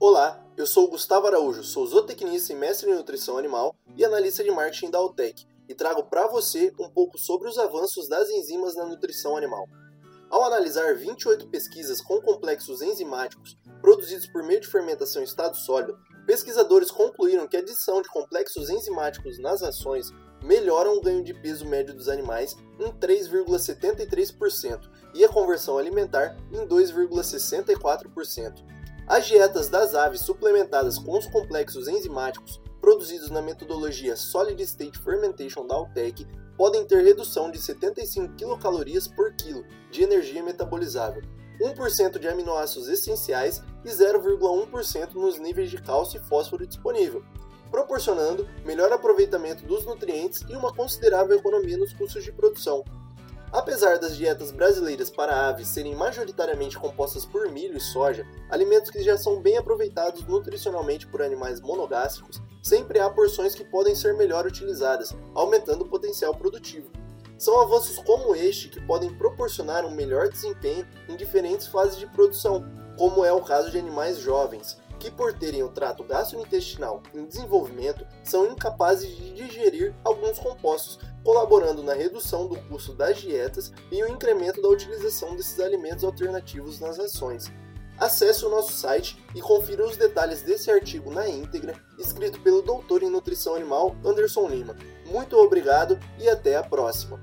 Olá, eu sou o Gustavo Araújo, sou zootecnista e mestre em nutrição animal e analista de marketing da Altec e trago para você um pouco sobre os avanços das enzimas na nutrição animal. Ao analisar 28 pesquisas com complexos enzimáticos produzidos por meio de fermentação em estado sólido, pesquisadores concluíram que a adição de complexos enzimáticos nas rações melhoram o ganho de peso médio dos animais em 3,73% e a conversão alimentar em 2,64%. As dietas das aves suplementadas com os complexos enzimáticos produzidos na metodologia Solid State Fermentation da Altec podem ter redução de 75 kcal por quilo de energia metabolizável, 1% de aminoácidos essenciais e 0,1% nos níveis de cálcio e fósforo disponível, proporcionando melhor aproveitamento dos nutrientes e uma considerável economia nos custos de produção. Apesar das dietas brasileiras para aves serem majoritariamente compostas por milho e soja, alimentos que já são bem aproveitados nutricionalmente por animais monogástricos, sempre há porções que podem ser melhor utilizadas, aumentando o potencial produtivo. São avanços como este que podem proporcionar um melhor desempenho em diferentes fases de produção, como é o caso de animais jovens, que, por terem o trato gastrointestinal em desenvolvimento, são incapazes de digerir alguns compostos, colaborando na redução do custo das dietas e o incremento da utilização desses alimentos alternativos nas rações. Acesse o nosso site e confira os detalhes desse artigo na íntegra, escrito pelo doutor em nutrição animal Anderson Lima. Muito obrigado e até a próxima!